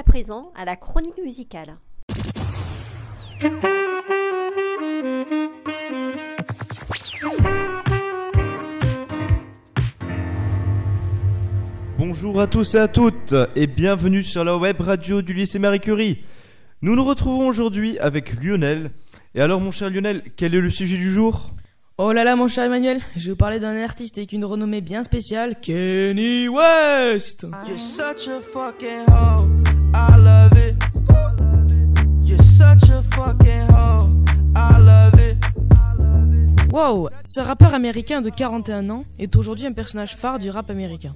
à présent à la chronique musicale. Bonjour à tous et à toutes et bienvenue sur la web radio du lycée Marie Curie. Nous nous retrouvons aujourd'hui avec Lionel. Et alors mon cher Lionel, quel est le sujet du jour? Oh là là, mon cher Emmanuel, je vais vous parler d'un artiste avec une renommée bien spéciale, Kenny West. You're such a fucking hoe. Wow, ce rappeur américain de 41 ans est aujourd'hui un personnage phare du rap américain.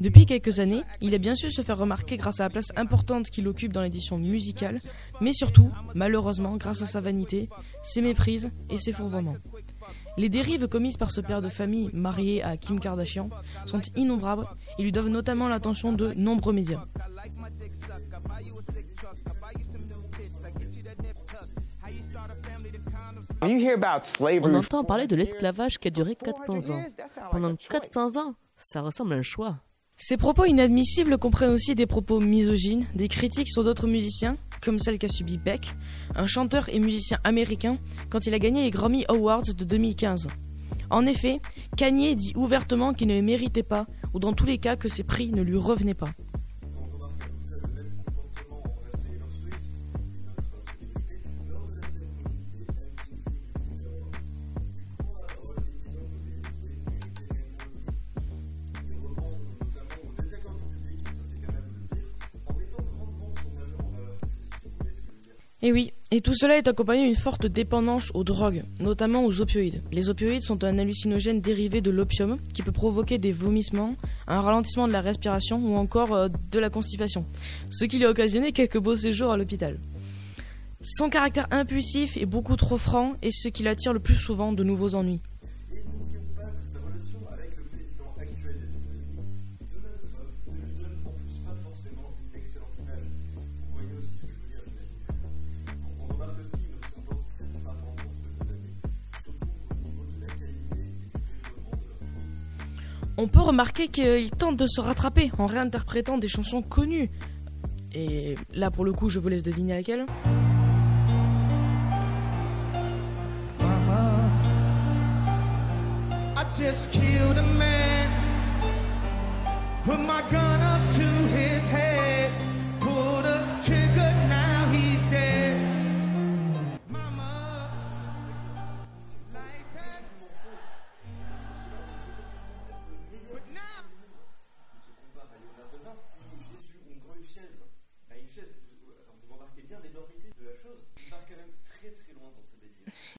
Depuis quelques années, il a bien su se faire remarquer grâce à la place importante qu'il occupe dans l'édition musicale, mais surtout, malheureusement, grâce à sa vanité, ses méprises et ses fourvoiements. Les dérives commises par ce père de famille marié à Kim Kardashian sont innombrables et lui doivent notamment l'attention de nombreux médias. On entend parler de l'esclavage qui a duré 400 ans. Pendant 400 ans, ça ressemble à un choix. Ces propos inadmissibles comprennent aussi des propos misogynes, des critiques sur d'autres musiciens, comme celle qu'a subi Beck, un chanteur et musicien américain, quand il a gagné les Grammy Awards de 2015. En effet, Kanye dit ouvertement qu'il ne les méritait pas, ou dans tous les cas que ses prix ne lui revenaient pas. Et oui, et tout cela est accompagné d'une forte dépendance aux drogues, notamment aux opioïdes. Les opioïdes sont un hallucinogène dérivé de l'opium qui peut provoquer des vomissements, un ralentissement de la respiration ou encore euh, de la constipation, ce qui lui a occasionné quelques beaux séjours à l'hôpital. Son caractère impulsif est beaucoup trop franc et ce qui l'attire le plus souvent de nouveaux ennuis. On peut remarquer qu'il tente de se rattraper en réinterprétant des chansons connues. Et là, pour le coup, je vous laisse deviner laquelle.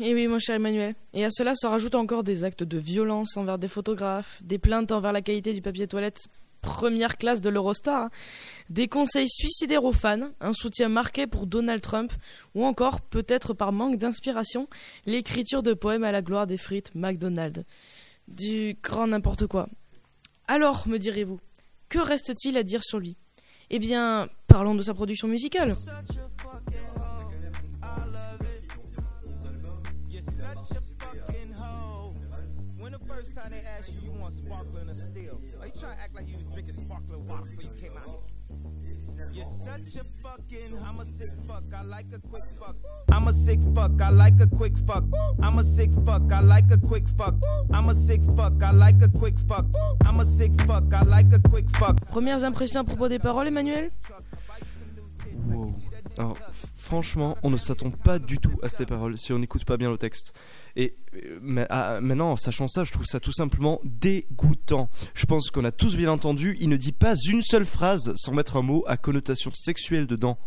Et oui, mon cher Emmanuel. Et à cela se rajoutent encore des actes de violence envers des photographes, des plaintes envers la qualité du papier toilette première classe de l'Eurostar, des conseils suicidaires aux fans, un soutien marqué pour Donald Trump, ou encore, peut-être par manque d'inspiration, l'écriture de poèmes à la gloire des frites McDonald's. Du grand n'importe quoi. Alors, me direz-vous, que reste-t-il à dire sur lui? Eh bien, parlons de sa production musicale. First time they asked you, you want sparkling or still? Are fuck, I like a quick fuck. I'm a sick fuck, I like a quick fuck. I'm a sick fuck, I like a quick fuck. I'm a sick fuck, I like a quick fuck. I'm a sick fuck, I like a quick fuck. Premières impressions à propos des paroles, Emmanuel? Alors, franchement, on ne s'attend pas du tout à ces paroles si on n'écoute pas bien le texte. Et mais, ah, maintenant, en sachant ça, je trouve ça tout simplement dégoûtant. Je pense qu'on a tous bien entendu, il ne dit pas une seule phrase sans mettre un mot à connotation sexuelle dedans.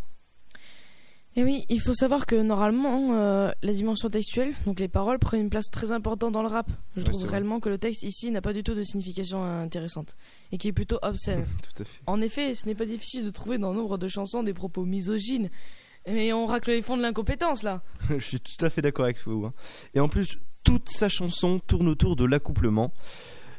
Et oui, il faut savoir que normalement, euh, la dimension textuelle, donc les paroles, prennent une place très importante dans le rap. Je Ouais, trouve vrai. réellement que le texte ici n'a pas du tout de signification intéressante et qui est plutôt obscène. tout à fait. en effet, ce n'est pas difficile de trouver dans nombre de chansons des propos misogynes. Mais on racle les fonds de l'incompétence là. je suis tout à fait d'accord avec vous. hein. Et en plus, toute sa chanson tourne autour de l'accouplement.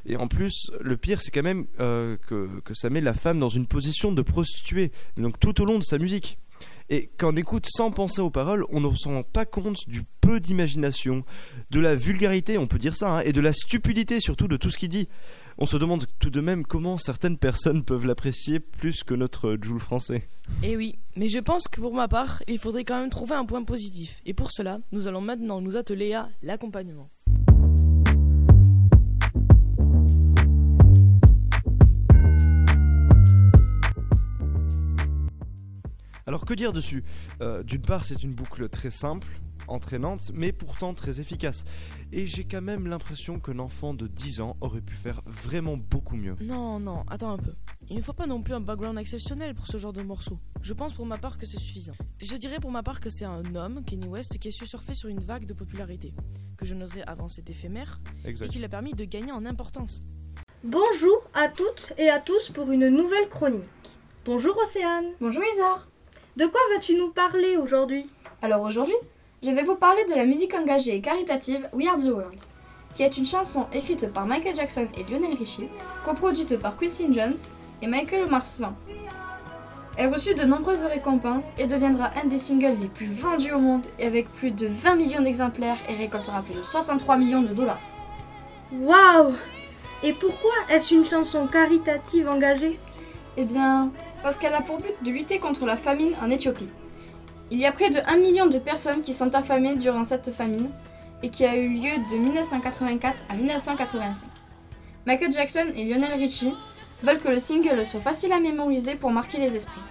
Et en plus, le pire, c'est quand même euh, que, que ça met la femme dans une position de prostituée, donc tout au long de sa musique. Et on écoute sans penser aux paroles, on ne se rend pas compte du peu d'imagination, de la vulgarité, on peut dire ça, hein, et de la stupidité surtout de tout ce qu'il dit. On se demande tout de même comment certaines personnes peuvent l'apprécier plus que notre Joule français. Eh oui, mais je pense que pour ma part, il faudrait quand même trouver un point positif. Et pour cela, nous allons maintenant nous atteler à l'accompagnement. Alors que dire dessus? Euh, D'une part, c'est une boucle très simple, entraînante, mais pourtant très efficace. Et j'ai quand même l'impression qu'un enfant de 10 ans aurait pu faire vraiment beaucoup mieux. Non, non, attends un peu. Il ne faut pas non plus un background exceptionnel pour ce genre de morceau. Je pense pour ma part que c'est suffisant. Je dirais pour ma part que c'est un homme, Kenny West, qui a su surfer sur une vague de popularité, que je n'oserais avancer éphémère, et qui l'a permis de gagner en importance. Bonjour à toutes et à tous pour une nouvelle chronique. Bonjour Océane. Bonjour Isor. De quoi vas-tu nous parler aujourd'hui? Alors aujourd'hui, je vais vous parler de la musique engagée et caritative We Are the World, qui est une chanson écrite par Michael Jackson et Lionel Richie, coproduite par Quincy Jones et Michael Marsan. Elle reçut de nombreuses récompenses et deviendra un des singles les plus vendus au monde avec plus de 20 millions d'exemplaires et récoltera plus de 63 millions de dollars. Waouh Et pourquoi est-ce une chanson caritative engagée? Eh bien, parce qu'elle a pour but de lutter contre la famine en Éthiopie. Il y a près de 1 million de personnes qui sont affamées durant cette famine et qui a eu lieu de 1984 à 1985. Michael Jackson et Lionel Richie veulent que le single soit facile à mémoriser pour marquer les esprits.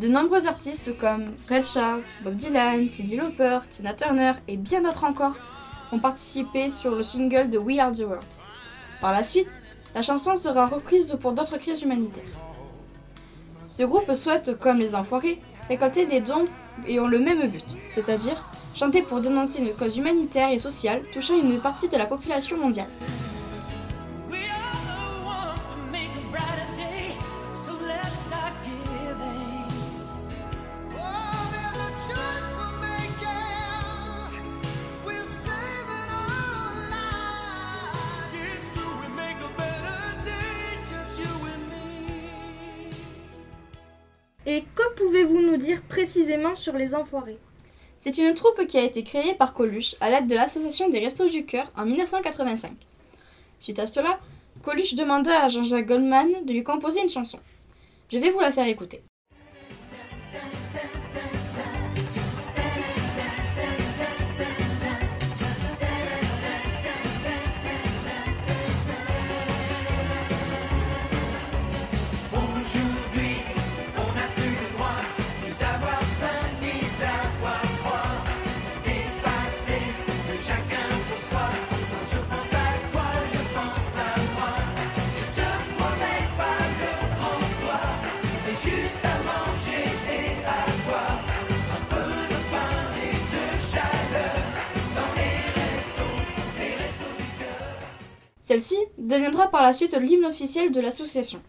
De nombreux artistes comme Red Charles, Bob Dylan, Cyndi Lauper, Tina Turner et bien d'autres encore ont participé sur le single de We Are the World. Par la suite, la chanson sera reprise pour d'autres crises humanitaires. Ce groupe souhaite, comme les enfoirés, récolter des dons et ont le même but, c'est-à-dire chanter pour dénoncer une cause humanitaire et sociale touchant une partie de la population mondiale. Que pouvez-vous nous dire précisément sur les Enfoirés? C'est une troupe qui a été créée par Coluche à l'aide de l'Association des Restos du Cœur en 1985. Suite à cela, Coluche demanda à Jean-Jacques Goldman de lui composer une chanson. Je vais vous la faire écouter. Celle-ci deviendra par la suite l'hymne officiel de l'association.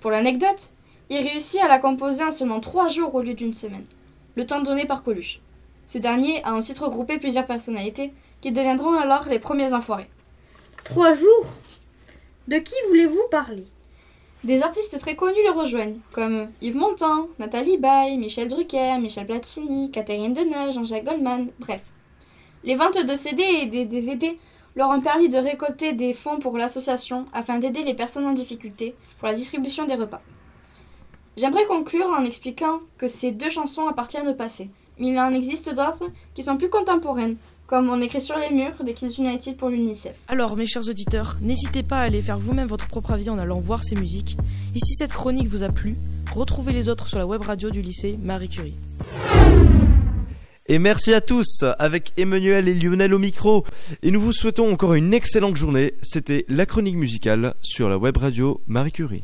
Pour l'anecdote, il réussit à la composer en seulement trois jours au lieu d'une semaine, le temps donné par Coluche. Ce dernier a ensuite regroupé plusieurs personnalités qui deviendront alors les premiers enfoirés. Trois jours? De qui voulez-vous parler? Des artistes très connus le rejoignent, comme Yves Montand, Nathalie Baye, Michel Drucker, Michel Platini, Catherine Deneuve, Jean-Jacques Goldman, bref. Les ventes de CD et des DVD leur ont permis de récolter des fonds pour l'association afin d'aider les personnes en difficulté pour la distribution des repas. J'aimerais conclure en expliquant que ces deux chansons appartiennent au passé, mais il en existe d'autres qui sont plus contemporaines, comme On écrit sur les murs des Kids United pour l'UNICEF. Alors, mes chers auditeurs, n'hésitez pas à aller faire vous-même votre propre avis en allant voir ces musiques. Et si cette chronique vous a plu, retrouvez les autres sur la web radio du lycée Marie Curie. Et merci à tous, avec Emmanuel et Lionel au micro. Et nous vous souhaitons encore une excellente journée. C'était la chronique musicale sur la web radio Marie Curie.